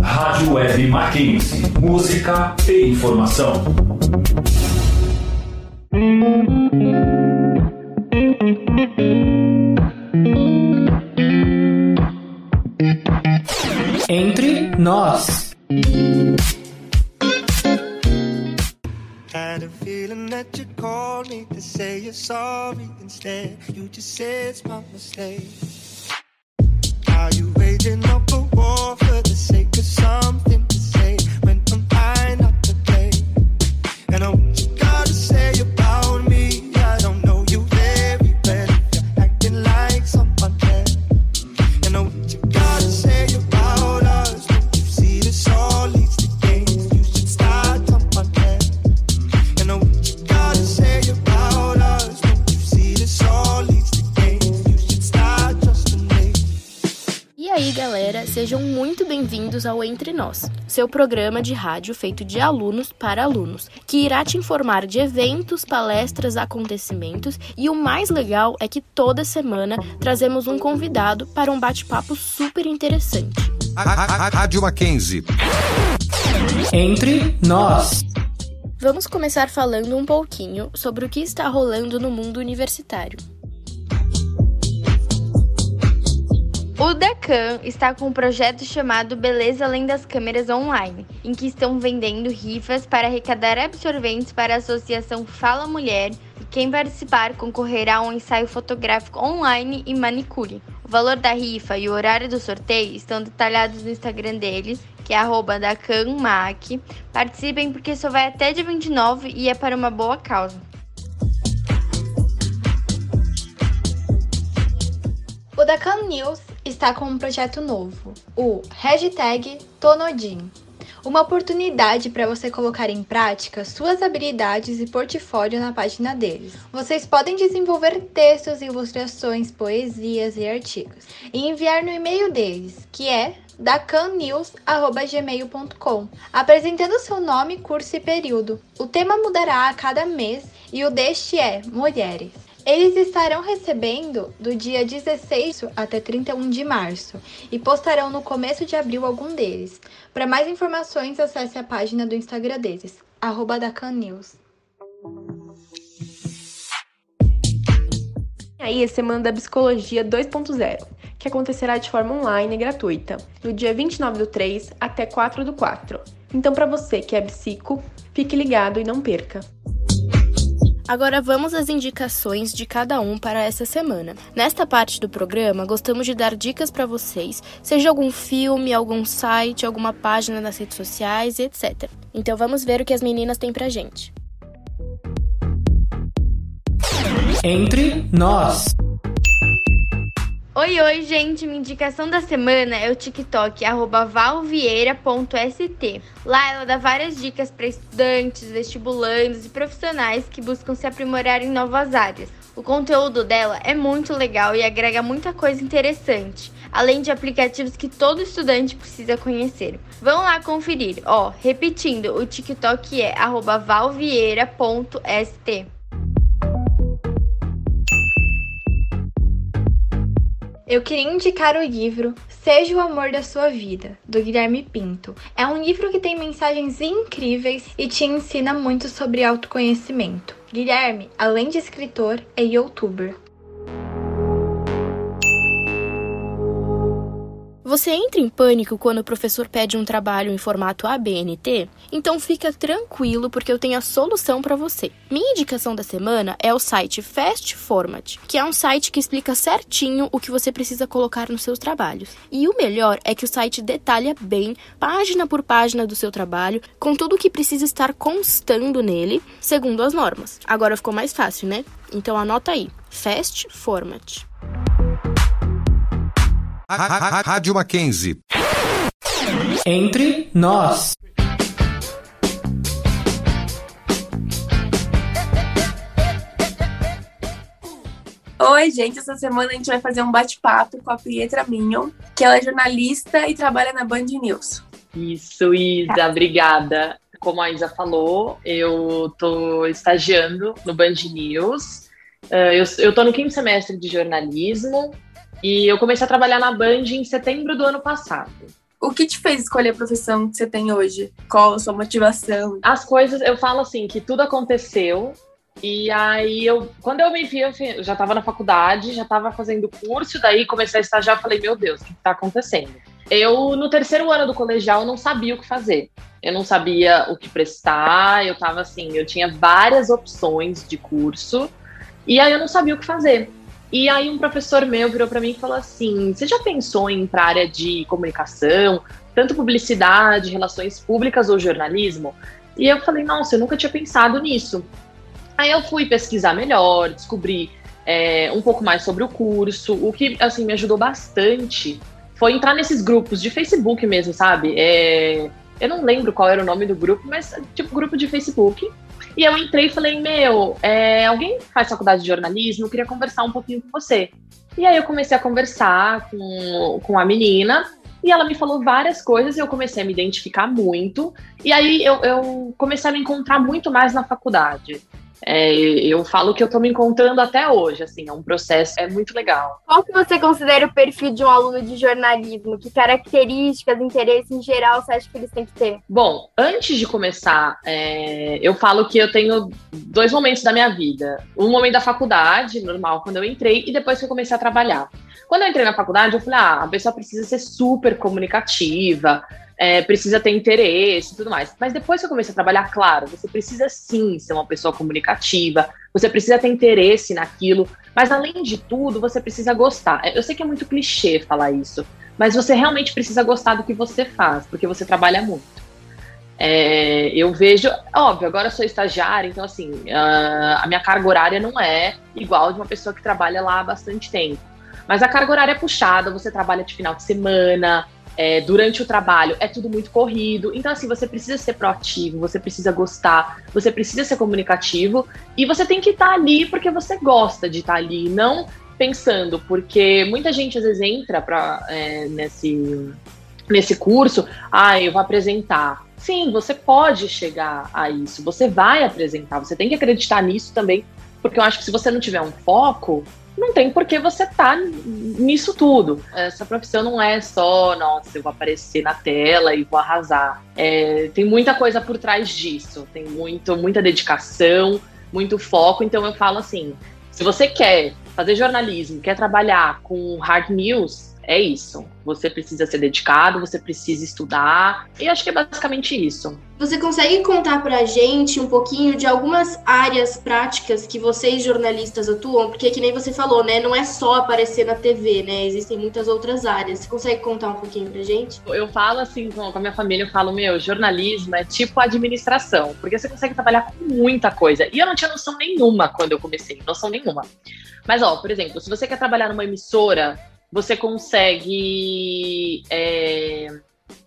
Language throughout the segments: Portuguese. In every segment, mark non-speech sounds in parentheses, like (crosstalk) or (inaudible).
Rádio Web Mackenzie. Música e informação. Entre nós. Had a feeling that you called me to say you're sorry instead. You just said it's my mistake. Are you waging up a war for the sake of something aí, galera, sejam muito bem-vindos ao Entre Nós, seu programa de rádio feito de alunos para alunos, que irá te informar de eventos, palestras, acontecimentos e o mais legal é que toda semana trazemos um convidado para um bate-papo super interessante. Rádio Mackenzie. Entre nós. Vamos começar falando um pouquinho sobre o que está rolando no mundo universitário. O Decan está com um projeto chamado Beleza Além das Câmeras Online, em que estão vendendo rifas para arrecadar absorventes para a associação Fala Mulher e quem participar concorrerá a um ensaio fotográfico online e manicure. O valor da rifa e o horário do sorteio estão detalhados no Instagram deles, que é dacanmac. Participem porque só vai até dia 29 e é para uma boa causa. O Dacan News está com um projeto novo, o hashtag Tonodin. Uma oportunidade para você colocar em prática suas habilidades e portfólio na página deles. Vocês podem desenvolver textos, ilustrações, poesias e artigos e enviar no e-mail deles, que é dacannews.gmail.com, apresentando seu nome, curso e período. O tema mudará a cada mês e o deste é Mulheres. Eles estarão recebendo do dia 16 até 31 de março e postarão no começo de abril algum deles. Para mais informações, acesse a página do Instagram deles, arroba dacannews. Aí a Semana da Psicologia 2.0, que acontecerá de forma online e gratuita, do dia 29 do 3 até 4 do 4. Então, para você que é psico, fique ligado e não perca. Agora vamos às indicações de cada um para essa semana. Nesta parte do programa, gostamos de dar dicas para vocês, seja algum filme, algum site, alguma página nas redes sociais, etc. Então vamos ver o que as meninas têm pra gente. Entre nós. Oi, oi, gente! Minha indicação da semana é o TikTok, valvieira.st. Lá ela dá várias dicas para estudantes, vestibulandos e profissionais que buscam se aprimorar em novas áreas. O conteúdo dela é muito legal e agrega muita coisa interessante, além de aplicativos que todo estudante precisa conhecer. Vão lá conferir. Ó, repetindo, o TikTok é valvieira.st. Eu queria indicar o livro Seja o Amor da Sua Vida, do Guilherme Pinto. É um livro que tem mensagens incríveis e te ensina muito sobre autoconhecimento. Guilherme, além de escritor, é youtuber. Você entra em pânico quando o professor pede um trabalho em formato ABNT? Então fica tranquilo porque eu tenho a solução para você. Minha indicação da semana é o site Fast Format, que é um site que explica certinho o que você precisa colocar nos seus trabalhos. E o melhor é que o site detalha bem, página por página do seu trabalho, com tudo o que precisa estar constando nele, segundo as normas. Agora ficou mais fácil, né? Então anota aí, Fast Format. Rádio Mackenzie. Entre nós. Oi, gente. Essa semana a gente vai fazer um bate-papo com a Pietra Mignon, que ela é jornalista e trabalha na Band News. Isso, Isa, obrigada. Como a Isa falou, eu tô estagiando no Band News. Uh, eu, eu tô no quinto semestre de jornalismo e eu comecei a trabalhar na Band em setembro do ano passado. O que te fez escolher a profissão que você tem hoje? Qual a sua motivação? As coisas, eu falo assim, que tudo aconteceu. E aí, eu, quando eu me vi, eu já estava na faculdade, já estava fazendo curso, daí comecei a estagiar, falei, meu Deus, o que está acontecendo? Eu, no terceiro ano do colegial, não sabia o que fazer. Eu não sabia o que prestar, eu tava assim, eu tinha várias opções de curso, e aí eu não sabia o que fazer. E aí um professor meu virou para mim e falou assim: "Você já pensou em ir para área de comunicação, tanto publicidade, relações públicas ou jornalismo?" E eu falei: "Nossa, eu nunca tinha pensado nisso." Aí eu fui pesquisar melhor, descobri é, um pouco mais sobre o curso, o que assim me ajudou bastante foi entrar nesses grupos de Facebook mesmo, sabe? É, eu não lembro qual era o nome do grupo, mas tipo grupo de Facebook. E eu entrei e falei, meu, é, alguém faz faculdade de jornalismo? Eu queria conversar um pouquinho com você. E aí eu comecei a conversar com, com a menina, e ela me falou várias coisas e eu comecei a me identificar muito. E aí eu, eu comecei a me encontrar muito mais na faculdade. É, eu falo que eu estou me encontrando até hoje, assim, é um processo, é muito legal. Qual que você considera o perfil de um aluno de jornalismo? Que características, interesse em geral você acha que eles têm que ter? Bom, antes de começar, é, eu falo que eu tenho dois momentos da minha vida. Um momento da faculdade, normal, quando eu entrei, e depois que eu comecei a trabalhar. Quando eu entrei na faculdade, eu falei, ah, a pessoa precisa ser super comunicativa, é, precisa ter interesse e tudo mais. Mas depois que eu comecei a trabalhar, claro, você precisa sim ser uma pessoa comunicativa, você precisa ter interesse naquilo, mas além de tudo, você precisa gostar. Eu sei que é muito clichê falar isso, mas você realmente precisa gostar do que você faz, porque você trabalha muito. É, eu vejo, óbvio, agora eu sou estagiária, então assim, a minha carga horária não é igual de uma pessoa que trabalha lá há bastante tempo. Mas a carga horária é puxada, você trabalha de final de semana, é, durante o trabalho é tudo muito corrido. Então, assim, você precisa ser proativo, você precisa gostar, você precisa ser comunicativo e você tem que estar tá ali porque você gosta de estar tá ali, não pensando, porque muita gente às vezes entra pra, é, nesse, nesse curso, ah, eu vou apresentar. Sim, você pode chegar a isso, você vai apresentar, você tem que acreditar nisso também, porque eu acho que se você não tiver um foco, não tem por que você tá nisso tudo. Essa profissão não é só, nossa, eu vou aparecer na tela e vou arrasar. É, tem muita coisa por trás disso, tem muito, muita dedicação, muito foco. Então eu falo assim: se você quer fazer jornalismo, quer trabalhar com hard news, é isso. Você precisa ser dedicado, você precisa estudar. E acho que é basicamente isso. Você consegue contar pra gente um pouquinho de algumas áreas práticas que vocês jornalistas atuam? Porque que nem você falou, né? Não é só aparecer na TV, né? Existem muitas outras áreas. Você consegue contar um pouquinho pra gente? Eu falo assim com a minha família, eu falo, meu, jornalismo é tipo administração, porque você consegue trabalhar com muita coisa. E eu não tinha noção nenhuma quando eu comecei, noção nenhuma. Mas, ó, por exemplo, se você quer trabalhar numa emissora, você consegue é,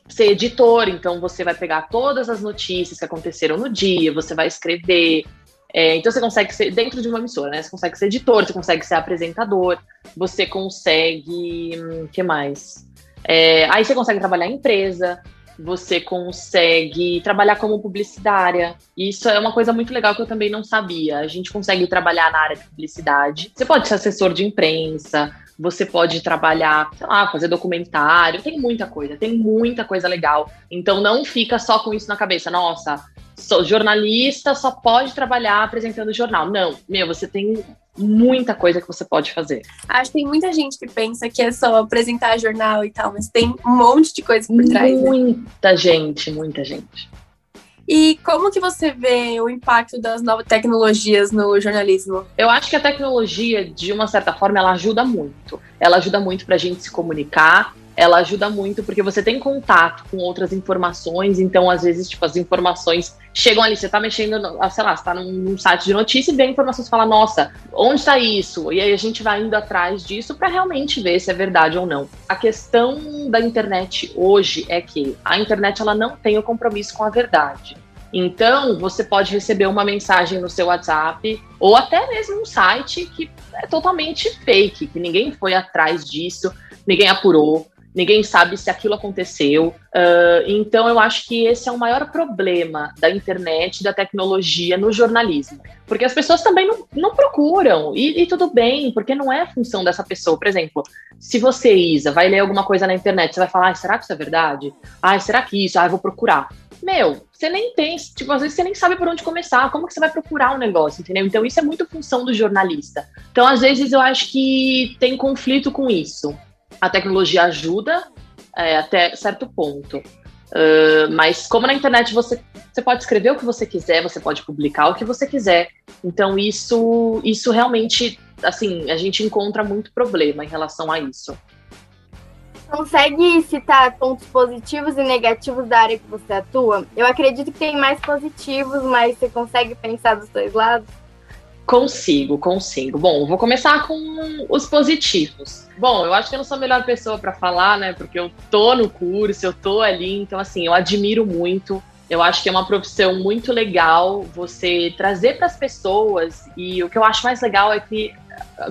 ser editor, então você vai pegar todas as notícias que aconteceram no dia, você vai escrever. É, então você consegue ser dentro de uma emissora, né? Você consegue ser editor, você consegue ser apresentador, você consegue. O hum, que mais? É, aí você consegue trabalhar em empresa, você consegue trabalhar como publicitária. Isso é uma coisa muito legal que eu também não sabia. A gente consegue trabalhar na área de publicidade. Você pode ser assessor de imprensa, você pode trabalhar, sei lá, fazer documentário, tem muita coisa, tem muita coisa legal. Então não fica só com isso na cabeça, nossa, sou jornalista, só pode trabalhar apresentando jornal. Não, meu, você tem muita coisa que você pode fazer. Acho que tem muita gente que pensa que é só apresentar jornal e tal, mas tem um monte de coisa por trás. Né? Muita né? gente, muita gente. E como que você vê o impacto das novas tecnologias no jornalismo? Eu acho que a tecnologia, de uma certa forma, ela ajuda muito. Ela ajuda muito para a gente se comunicar, ela ajuda muito porque você tem contato com outras informações, então às vezes, tipo, as informações chegam ali, você tá mexendo, ah, sei lá, você tá num, num site de notícia e informação, você fala, nossa, onde está isso? E aí a gente vai indo atrás disso para realmente ver se é verdade ou não. A questão da internet hoje é que a internet ela não tem o compromisso com a verdade. Então, você pode receber uma mensagem no seu WhatsApp ou até mesmo um site que é totalmente fake, que ninguém foi atrás disso, ninguém apurou. ninguém sabe se aquilo aconteceu. Uh, então, eu acho que esse é o maior problema da internet, da tecnologia no jornalismo. Porque as pessoas também não, não procuram, e, e, tudo bem, porque não é função dessa pessoa. Por exemplo, se você, Isa, vai ler alguma coisa na internet, você vai falar, será que isso é verdade? Ah, será que isso? Ah, eu vou procurar. Meu, você nem tem, tipo, às vezes você nem sabe por onde começar, como que você vai procurar um negócio, entendeu? Então isso é muito função do jornalista. Então, às vezes, eu acho que tem conflito com isso a tecnologia ajuda é, até certo ponto. Uh, mas como na internet você, você pode escrever o que você quiser, você pode publicar o que você quiser. Então isso, isso realmente, assim, a gente encontra muito problema em relação a isso. Consegue citar pontos positivos e negativos da área que você atua? Eu acredito que tem mais positivos, mas você consegue pensar dos dois lados? Consigo, consigo. Bom, vou começar com os positivos. Bom, eu acho que eu não sou a melhor pessoa para falar, né? Porque eu tô no curso, eu tô ali, então assim, eu admiro muito. Eu acho que é uma profissão muito legal você trazer para as pessoas e o que eu acho mais legal é que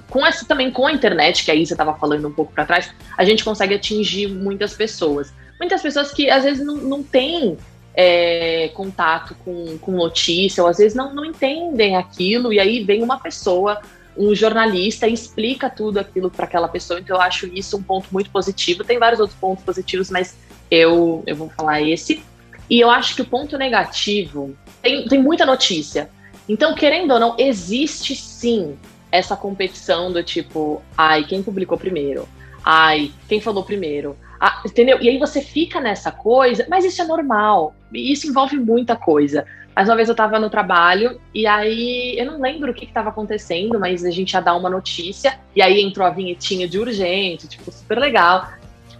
com essa também com a internet, que aí você estava falando um pouco para trás, a gente consegue atingir muitas pessoas. Muitas pessoas que às vezes não, não têm é, contato com, com notícia, ou às vezes não, não entendem aquilo, e aí vem uma pessoa, um jornalista, e explica tudo aquilo para aquela pessoa. Então eu acho isso um ponto muito positivo. Tem vários outros pontos positivos, mas eu, eu vou falar esse. E eu acho que o ponto negativo tem, tem muita notícia. Então, querendo ou não, existe sim essa competição do tipo, ai, quem publicou primeiro? Ai, quem falou primeiro? Ah, entendeu? E aí você fica nessa coisa, mas isso é normal. E isso envolve muita coisa. Mais uma vez eu tava no trabalho e aí eu não lembro o que estava acontecendo, mas a gente ia dar uma notícia e aí entrou a vinhetinha de urgente, tipo, super legal.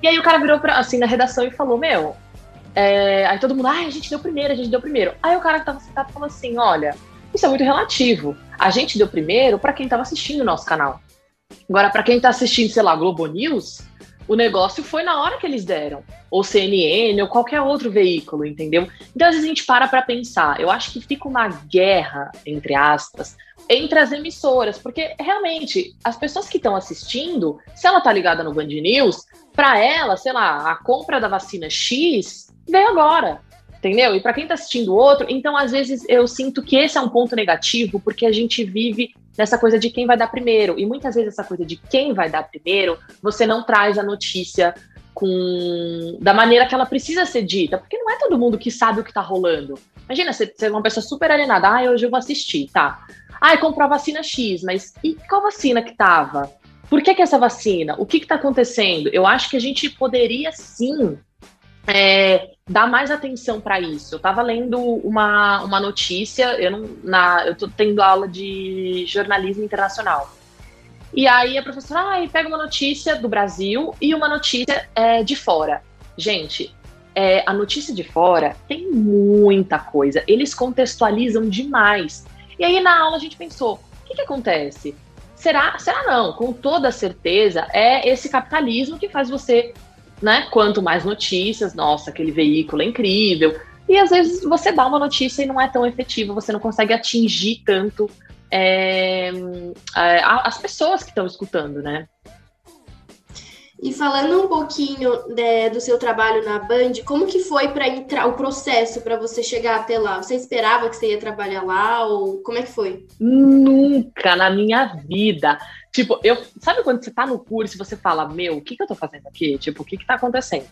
E aí o cara virou pra, assim na redação e falou: Meu, é... aí todo mundo, ah, a gente deu primeiro, a gente deu primeiro. Aí o cara que tava sentado falou assim: Olha, isso é muito relativo. A gente deu primeiro para quem tava assistindo o nosso canal. Agora, para quem tá assistindo, sei lá, Globo News, o negócio foi na hora que eles deram. Ou CNN, ou qualquer outro veículo, entendeu? Então, às vezes a gente para para pensar. Eu acho que fica uma guerra, entre aspas, entre as emissoras, porque realmente as pessoas que estão assistindo, se ela tá ligada no Band News, para ela, sei lá, a compra da vacina X veio agora entendeu? E para quem está assistindo outro, então às vezes eu sinto que esse é um ponto negativo, porque a gente vive nessa coisa de quem vai dar primeiro. E muitas vezes essa coisa de quem vai dar primeiro, você não traz a notícia com da maneira que ela precisa ser dita, porque não é todo mundo que sabe o que está rolando. Imagina, você, é uma pessoa super alienada, ah, hoje eu vou assistir, tá? Ah, comprou a vacina X, mas e qual vacina que tava? Por que, que essa vacina? O que está acontecendo? Eu acho que a gente poderia sim é, dar mais atenção para isso. Eu estava lendo uma, uma notícia, eu não, na, eu tô tendo aula de jornalismo internacional. E aí a professora ah, pega uma notícia do Brasil e uma notícia é, de fora. Gente, é, a notícia de fora tem muita coisa. Eles contextualizam demais. E aí na aula a gente pensou, o que, que acontece? Será, será não? Com toda certeza é esse capitalismo que faz você né? Quanto mais notícias, nossa, aquele veículo é incrível. E às vezes você dá uma notícia e não é tão efetiva, você não consegue atingir tanto é, é, as pessoas que estão escutando, né? E falando um pouquinho de, do seu trabalho na Band, como que foi para entrar o processo para você chegar até lá? Você esperava que você ia trabalhar lá ou como é que foi? Nunca na minha vida. Tipo, eu sabe quando você tá no curso e você fala, meu, o que, que eu tô fazendo aqui? Tipo, o que, que tá acontecendo?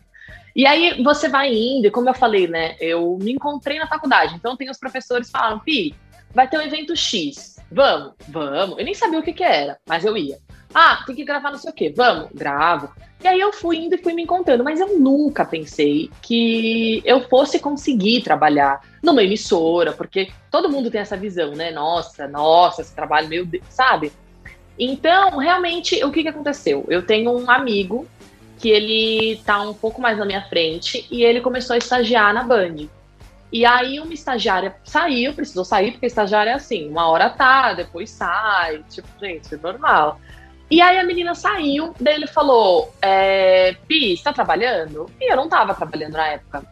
E aí você vai indo, e como eu falei, né? Eu me encontrei na faculdade, então tem os professores falando, Pi, vai ter um evento X. Vamos, vamos. Eu nem sabia o que, que era, mas eu ia. Ah, tem que gravar não sei o quê. Vamos, gravo. E aí eu fui indo e fui me encontrando, mas eu nunca pensei que eu fosse conseguir trabalhar numa emissora, porque todo mundo tem essa visão, né? Nossa, nossa, esse trabalho, meu Deus, sabe? Então, realmente, o que, que aconteceu? Eu tenho um amigo que ele tá um pouco mais na minha frente e ele começou a estagiar na Band. E aí uma estagiária saiu, precisou sair, porque estagiária é assim, uma hora tá, depois sai, tipo, gente, é normal. E aí a menina saiu, daí ele falou, é, Pi, você tá trabalhando? E eu não tava trabalhando na época.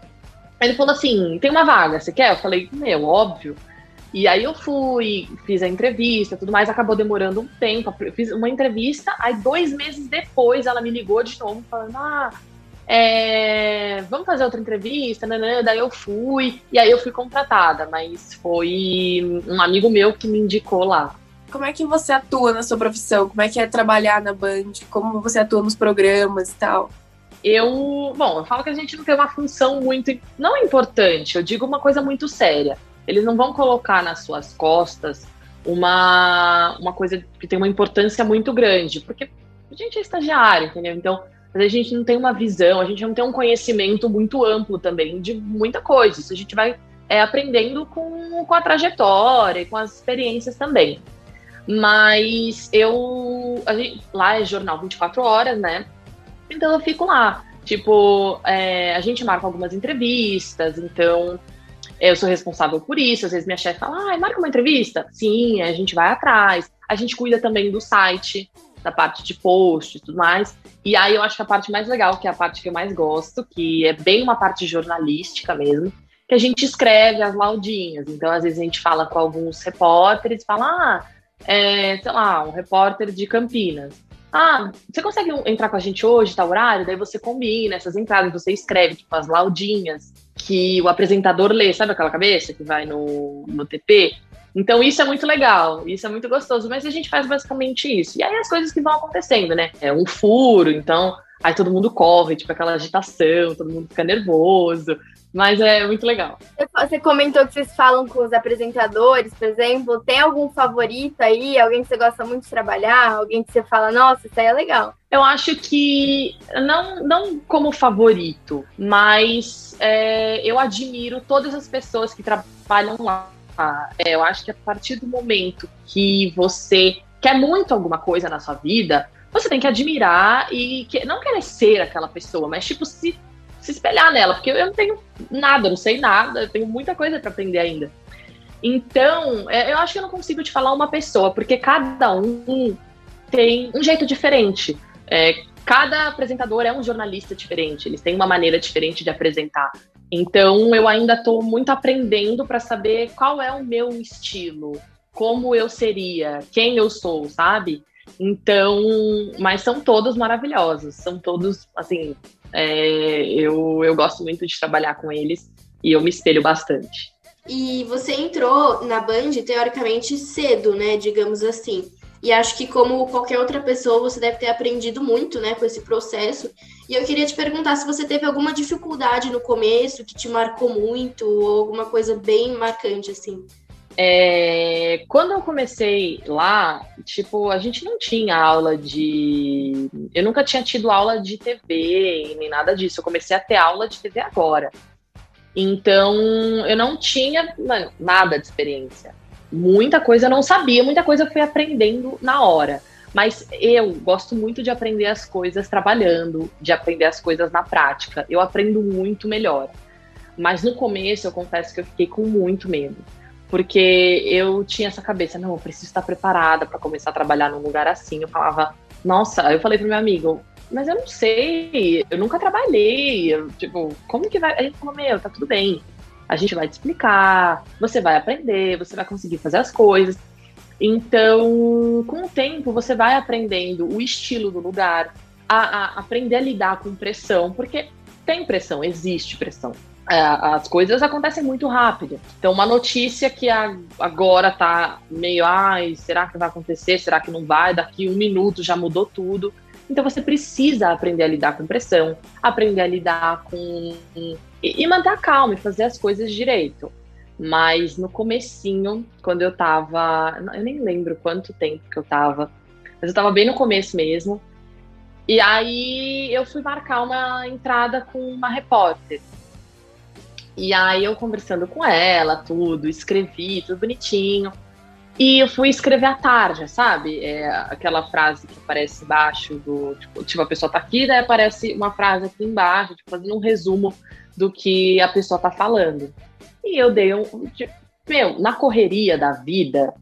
Ele falou assim, tem uma vaga, você quer? Eu falei, meu, óbvio. E aí eu fui, fiz a entrevista, tudo mais, acabou demorando um tempo. Eu fiz uma entrevista, aí dois meses depois ela me ligou de novo, falando, ah, é, vamos fazer outra entrevista, né? daí eu fui, e aí eu fui contratada, mas foi um amigo meu que me indicou lá. Como é que você atua na sua profissão? Como é que é trabalhar na Band? Como você atua nos programas e tal? Eu, bom, eu falo que a gente não tem uma função muito, não importante, eu digo uma coisa muito séria. Eles não vão colocar nas suas costas uma, uma coisa que tem uma importância muito grande, porque a gente é estagiário, entendeu? Então, a gente não tem uma visão, a gente não tem um conhecimento muito amplo também de muita coisa. Isso a gente vai é, aprendendo com, com a trajetória e com as experiências também. Mas eu. Gente, lá é jornal 24 horas, né? Então eu fico lá. Tipo, é, a gente marca algumas entrevistas, então eu sou responsável por isso. Às vezes minha chefe fala, ah, marca uma entrevista? Sim, a gente vai atrás. A gente cuida também do site, da parte de post e tudo mais. E aí eu acho que a parte mais legal, que é a parte que eu mais gosto, que é bem uma parte jornalística mesmo, que a gente escreve as laudinhas. Então, às vezes, a gente fala com alguns repórteres, fala, ah, é, sei lá, um repórter de Campinas. Ah, você consegue entrar com a gente hoje, tá horário? Daí você combina essas entradas, você escreve, tipo, as laudinhas que o apresentador lê, sabe aquela cabeça que vai no, no TP? Então isso é muito legal, isso é muito gostoso, mas a gente faz basicamente isso. E aí as coisas que vão acontecendo, né? É um furo, então aí todo mundo corre, tipo aquela agitação, todo mundo fica nervoso. Mas é muito legal. Você comentou que vocês falam com os apresentadores, por exemplo. Tem algum favorito aí? Alguém que você gosta muito de trabalhar? Alguém que você fala, nossa, isso aí é legal? Eu acho que, não, não como favorito, mas é, eu admiro todas as pessoas que trabalham lá. É, eu acho que a partir do momento que você quer muito alguma coisa na sua vida, você tem que admirar e que, não querer ser aquela pessoa, mas tipo se se espelhar nela, porque eu não tenho nada, não sei nada, eu tenho muita coisa para aprender ainda. Então, é, eu acho que eu não consigo te falar uma pessoa, porque cada um tem um jeito diferente. É, cada apresentador é um jornalista diferente, eles têm uma maneira diferente de apresentar. Então, eu ainda estou muito aprendendo para saber qual é o meu estilo, como eu seria, quem eu sou, sabe? Então, mas são todos maravilhosos, são todos, assim, é, eu, eu gosto muito de trabalhar com eles e eu me espelho bastante. E você entrou na Band, teoricamente, cedo, né? Digamos assim. E acho que, como qualquer outra pessoa, você deve ter aprendido muito, né, com esse processo. E eu queria te perguntar se você teve alguma dificuldade no começo que te marcou muito, ou alguma coisa bem marcante, assim. É, quando eu comecei lá, tipo, a gente não tinha aula de. Eu nunca tinha tido aula de TV nem nada disso. Eu comecei a ter aula de TV agora. Então, eu não tinha mano, nada de experiência. Muita coisa eu não sabia, muita coisa eu fui aprendendo na hora. Mas eu gosto muito de aprender as coisas trabalhando, de aprender as coisas na prática. Eu aprendo muito melhor. Mas no começo, eu confesso que eu fiquei com muito medo porque eu tinha essa cabeça, não, eu preciso estar preparada para começar a trabalhar num lugar assim. Eu falava, nossa, eu falei pro meu amigo, mas eu não sei, eu nunca trabalhei, eu, tipo, como que vai? Gente falou, meu, tá tudo bem, a gente vai te explicar, você vai aprender, você vai conseguir fazer as coisas. Então, com o tempo, você vai aprendendo o estilo do lugar, a, a aprender a lidar com pressão, porque tem pressão, existe pressão. É, as coisas acontecem muito rápido. Então, uma notícia que agora tá meio, ai, será que vai acontecer? Será que não vai? Daqui um minuto já mudou tudo. Então, você precisa aprender a lidar com pressão, aprender a lidar com. e, manter a calma e fazer as coisas direito. Mas no comecinho, quando eu tava. Eu nem lembro quanto tempo que eu tava, mas eu tava bem no começo mesmo. E aí eu fui marcar uma entrada com uma repórter. E aí eu conversando com ela, tudo, escrevi, tudo bonitinho. E eu fui escrever à tarde, sabe? É aquela frase que aparece embaixo do. Tipo, tipo, a pessoa tá aqui, daí aparece uma frase aqui embaixo, tipo, fazendo um resumo do que a pessoa tá falando. E eu dei um. Tipo, meu, na correria da vida,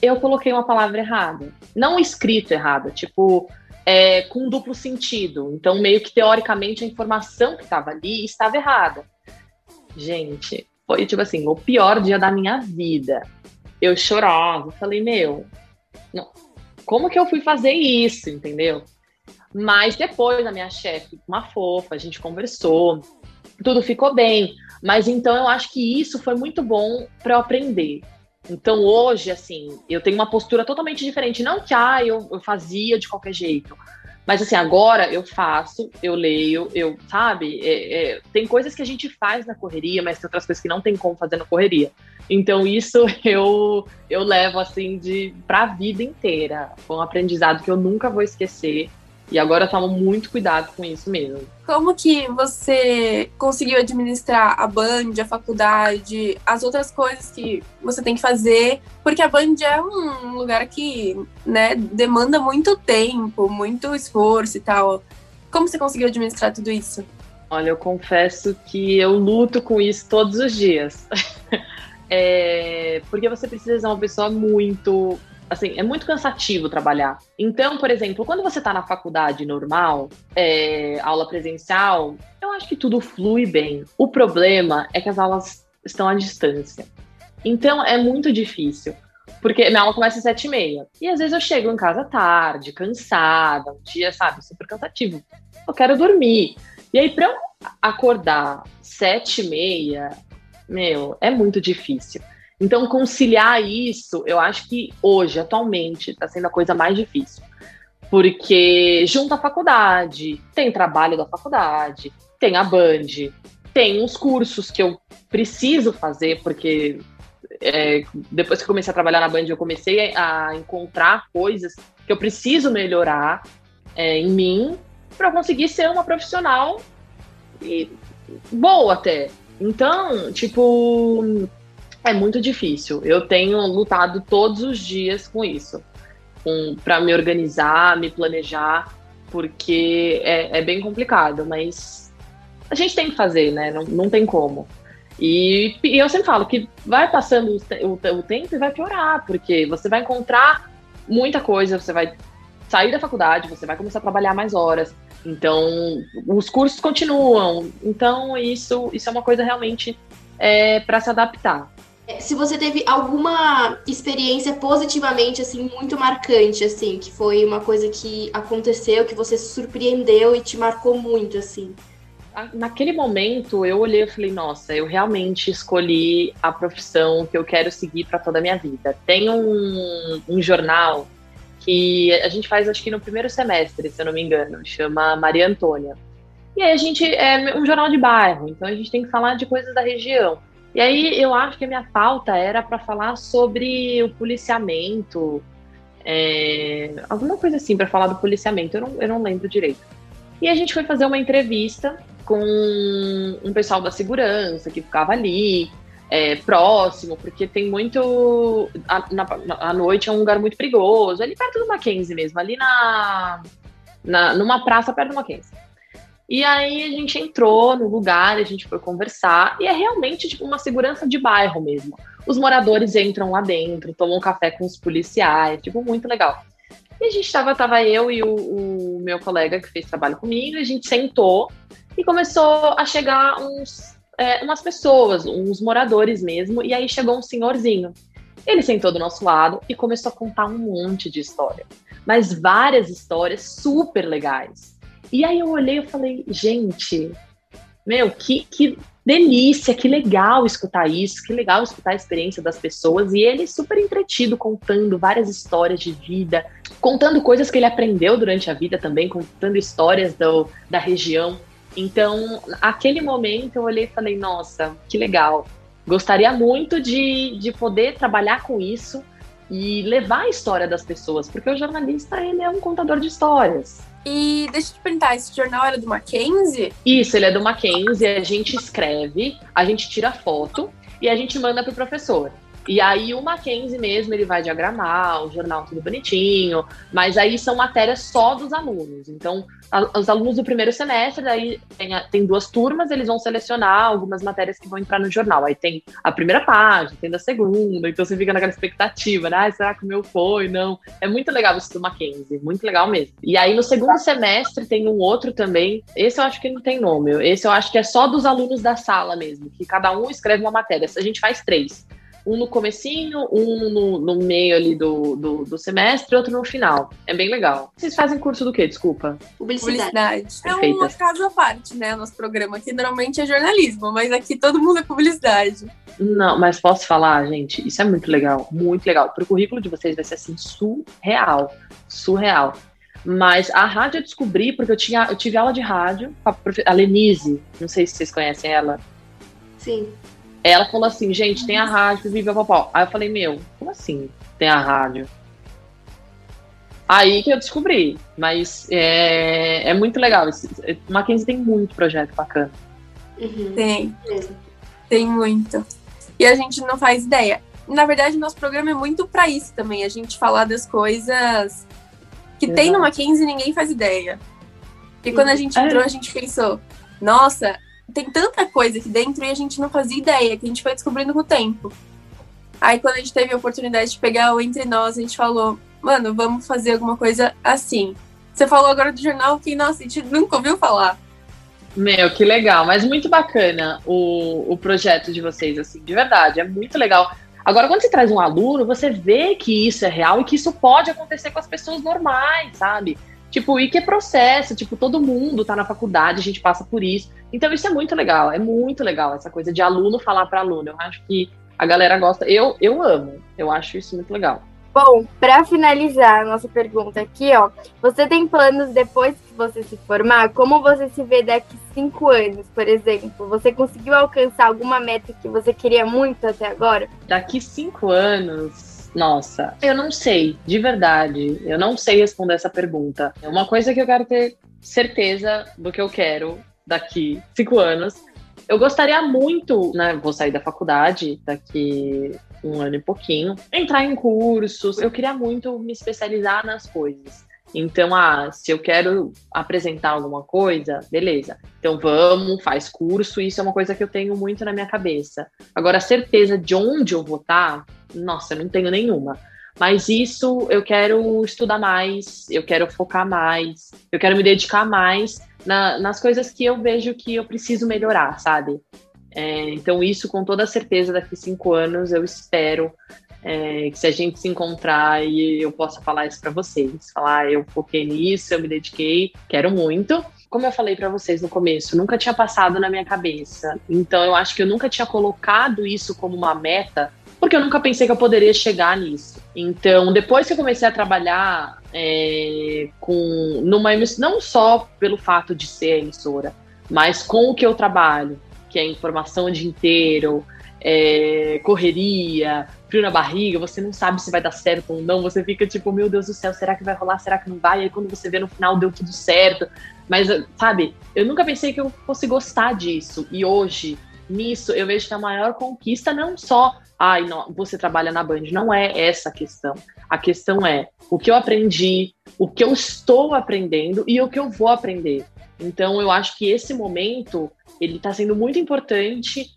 eu coloquei uma palavra errada. Não escrito errada, tipo, é, com duplo sentido. Então, meio que teoricamente a informação que estava ali estava errada. Gente, foi tipo assim, o pior dia da minha vida. Eu chorava, falei, meu, não, como que eu fui fazer isso, entendeu? Mas depois a minha chefe, uma fofa, a gente conversou, tudo ficou bem. Mas então eu acho que isso foi muito bom para eu aprender. Então hoje, assim, eu tenho uma postura totalmente diferente. Não que ah, eu, eu fazia de qualquer jeito. Mas assim, agora eu faço, eu leio, eu, sabe? É, é, tem coisas que a gente faz na correria, mas tem outras coisas que não tem como fazer na correria. Então isso (laughs) eu eu levo assim de pra vida inteira. Foi um aprendizado que eu nunca vou esquecer. E agora eu tomo muito cuidado com isso mesmo. Como que você conseguiu administrar a Band, a faculdade, as outras coisas que você tem que fazer? Porque a Band é um lugar que, né, demanda muito tempo, muito esforço e tal. Como você conseguiu administrar tudo isso? Olha, eu confesso que eu luto com isso todos os dias. (laughs) é, porque você precisa ser uma pessoa muito assim, é muito cansativo trabalhar. Então, por exemplo, quando você está na faculdade normal, é, aula presencial, eu acho que tudo flui bem. O problema é que as aulas estão à distância. Então, é muito difícil. Porque minha aula começa às sete e meia. E às vezes eu chego em casa tarde, cansada, um dia, sabe, super cansativo. Eu quero dormir. E aí, para eu acordar sete e meia, meu, é muito difícil. Então, conciliar isso, eu acho que hoje, atualmente, está sendo a coisa mais difícil. Porque junto à faculdade, tem trabalho da faculdade, tem a Band, tem uns cursos que eu preciso fazer, porque é, depois que comecei a trabalhar na Band, eu comecei a encontrar coisas que eu preciso melhorar é, em mim para conseguir ser uma profissional e boa até. Então, tipo, é muito difícil. Eu tenho lutado todos os dias com isso, para me organizar, me planejar, porque é, é, bem complicado, mas a gente tem que fazer, né? Não, não tem como. E, e eu sempre falo que vai passando o, o, o tempo e vai piorar, porque você vai encontrar muita coisa, você vai sair da faculdade, você vai começar a trabalhar mais horas. Então, os cursos continuam. Então, isso, isso é uma coisa realmente é, para se adaptar. É, se você teve alguma experiência positivamente, assim, muito marcante, assim, que foi uma coisa que aconteceu, que você surpreendeu e te marcou muito, assim. Naquele momento, eu olhei e falei, nossa, eu realmente escolhi a profissão que eu quero seguir para toda a minha vida. Tem um, um jornal que a gente faz, acho que no primeiro semestre, se eu não me engano, chama Maria Antônia. E aí a gente é um jornal de bairro, então a gente tem que falar de coisas da região. E aí eu acho que a minha pauta era para falar sobre o policiamento, é, alguma coisa assim, para falar do policiamento, eu não, eu não lembro direito. E a gente foi fazer uma entrevista com um pessoal da segurança que ficava ali, é, próximo, porque tem muito. A, a noite é um lugar muito perigoso, ali perto do Mackenzie mesmo, ali na, na, numa praça perto do Mackenzie. E aí a gente entrou no lugar, a gente foi conversar, e é realmente tipo uma segurança de bairro mesmo. Os moradores entram lá dentro, tomam café com os policiais, tipo, muito legal. E a gente tava, tava eu e o, o meu colega que fez trabalho comigo, a gente sentou e começou a chegar uns, é, umas pessoas, uns moradores mesmo, e aí chegou um senhorzinho. Ele sentou do nosso lado e começou a contar um monte de história, mas várias histórias super legais. E aí eu olhei e falei, gente, meu, que, que delícia, que legal escutar isso, que legal escutar a experiência das pessoas. E ele super entretido, contando várias histórias de vida, contando coisas que ele aprendeu durante a vida também, contando histórias do, da região. Então, aquele momento eu olhei e falei, nossa, que legal. Gostaria muito de, de poder trabalhar com isso e levar a história das pessoas, porque o jornalista ele é um contador de histórias. E deixa eu te perguntar, esse jornal era do Mackenzie? Isso, ele é do Mackenzie, a gente escreve, a gente tira foto e a gente manda pro professor. E aí o Mackenzie mesmo, ele vai diagramar, o jornal tudo bonitinho, mas aí são matérias só dos alunos. Então, a, os alunos do primeiro semestre, daí tem, a, tem duas turmas, eles vão selecionar algumas matérias que vão entrar no jornal. Aí tem a primeira página, tem da segunda, então você fica naquela expectativa, né? Ah, será que o meu foi? Não. É muito legal isso do Mackenzie, muito legal mesmo. E aí no segundo semestre tem um outro também, esse eu acho que não tem nome, esse eu acho que é só dos alunos da sala mesmo, que cada um escreve uma matéria. A gente faz três. Um no comecinho, um no, no meio ali do, do, do semestre, outro no final. É bem legal. Vocês fazem curso do quê? Desculpa. Publicidade. É Perfeita. uma casa à parte, né? Nosso programa aqui normalmente é jornalismo, mas aqui todo mundo é publicidade. Não, mas posso falar, gente, isso é muito legal, muito legal. Pro currículo de vocês vai ser assim, surreal. Surreal. Mas a rádio eu descobri porque eu, tinha, eu tive aula de rádio com a, a Lenise, não sei se vocês conhecem ela. Sim. Ela falou assim, gente, tem a rádio, viva popó. Aí eu falei, meu, como assim tem a rádio? Aí que eu descobri, mas é, é muito legal. Esse- Mackenzie tem muito projeto bacana. Uhum. Tem, tem muito. E a gente não faz ideia. Na verdade, nosso programa é muito pra isso também. A gente falar das coisas que tem Exato. no Mackenzie e ninguém faz ideia. E quando a gente É. entrou, a gente pensou, nossa, tem tanta coisa aqui dentro e a gente não fazia ideia, que a gente foi descobrindo com o tempo. Aí quando a gente teve a oportunidade de pegar o Entre Nós, a gente falou, mano, vamos fazer alguma coisa assim. Você falou agora do jornal que, nossa, a gente nunca ouviu falar. Meu, que legal, mas muito bacana o, o projeto de vocês, assim, de verdade, é muito legal. Agora, quando você traz um aluno, você vê que isso é real e que isso pode acontecer com as pessoas normais, sabe? Tipo, e que é processo, tipo, todo mundo tá na faculdade, a gente passa por isso. Então, isso é muito legal, é muito legal, essa coisa de aluno falar para aluno. Eu acho que a galera gosta, eu, eu amo, eu acho isso muito legal. Bom, para finalizar a nossa pergunta aqui, ó, você tem planos depois que você se formar? Como você se vê daqui cinco anos, por exemplo? Você conseguiu alcançar alguma meta que você queria muito até agora? Daqui cinco anos, nossa, eu não sei, de verdade, eu não sei responder essa pergunta. Uma coisa que eu quero ter certeza do que eu quero daqui cinco anos. Eu gostaria muito, né? Vou sair da faculdade daqui um ano e pouquinho, entrar em cursos. Eu queria muito me especializar nas coisas. Então, ah, se eu quero apresentar alguma coisa, beleza. Então vamos, faz curso, isso é uma coisa que eu tenho muito na minha cabeça. Agora, a certeza de onde eu vou estar, nossa, eu não tenho nenhuma. Mas isso eu quero estudar mais, eu quero focar mais, eu quero me dedicar mais na- nas coisas que eu vejo que eu preciso melhorar, sabe? É, então, isso com toda certeza, daqui cinco anos, eu espero é, que se a gente se encontrar e eu possa falar isso para vocês. Falar, "Ah, eu foquei nisso, eu me dediquei, quero muito. Como eu falei para vocês no começo, nunca tinha passado na minha cabeça. Então, eu acho que eu nunca tinha colocado isso como uma meta, porque eu nunca pensei que eu poderia chegar nisso. Então, depois que eu comecei a trabalhar é, com numa emissora, não só pelo fato de ser emissora, mas com o que eu trabalho, que é informação o dia inteiro, é, correria, frio na barriga, você não sabe se vai dar certo ou não, você fica tipo, meu Deus do céu, será que vai rolar, será que não vai? E aí quando você vê no final deu tudo certo. Mas, sabe, eu nunca pensei que eu fosse gostar disso. E hoje, nisso, eu vejo que a maior conquista não só, ai, não, você trabalha na Band, não é essa a questão. A questão é o que eu aprendi, o que eu estou aprendendo e o que eu vou aprender. Então, eu acho que esse momento, ele está sendo muito importante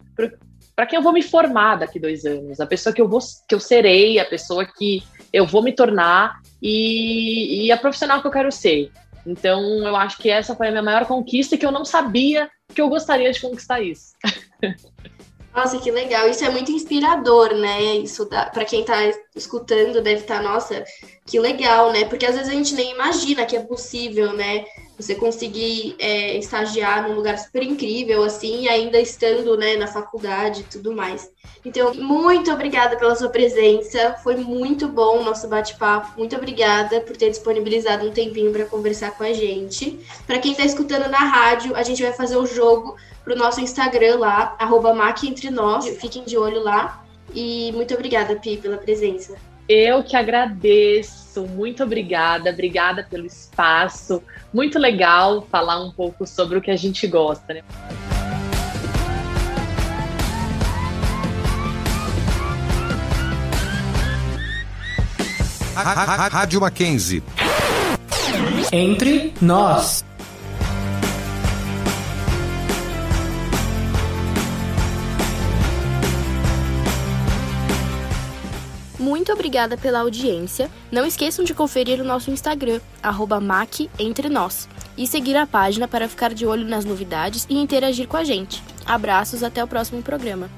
para quem eu vou me formar daqui dois anos, a pessoa que eu vou, que eu serei, a pessoa que eu vou me tornar e, e a profissional que eu quero ser. Então, eu acho que essa foi a minha maior conquista e que eu não sabia que eu gostaria de conquistar isso. (laughs) Nossa, que legal. Isso é muito inspirador, né? Isso para quem tá escutando deve estar, nossa, que legal, né? Porque às vezes a gente nem imagina que é possível, né? Você conseguir é, estagiar num lugar super incrível, assim, ainda estando né, na faculdade e tudo mais. Então, muito obrigada pela sua presença. Foi muito bom o nosso bate-papo. Muito obrigada por ter disponibilizado um tempinho para conversar com a gente. Para quem está escutando na rádio, a gente vai fazer o jogo pro nosso Instagram lá, arroba entre nós. Fiquem de olho lá. E muito obrigada, Pi, pela presença. Eu que agradeço, muito obrigada, obrigada pelo espaço. Muito legal falar um pouco sobre o que a gente gosta, né? Rádio Mackenzie. Entre nós. Muito obrigada pela audiência. Não esqueçam de conferir o nosso Instagram, MacEntreNós, e seguir a página para ficar de olho nas novidades e interagir com a gente. Abraços, até o próximo programa.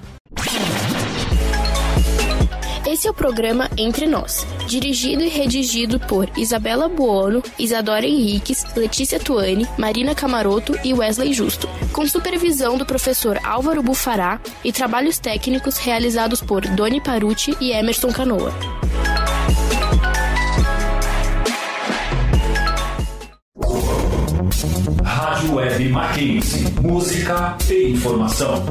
Esse é o programa Entre Nós, dirigido e redigido por Isabela Buono, Isadora Henriques, Letícia Tuani, Marina Camaroto e Wesley Justo, com supervisão do professor Álvaro Bufará e trabalhos técnicos realizados por Doni Paruti e Emerson Canoa. Rádio Web Mackenzie. Música e informação.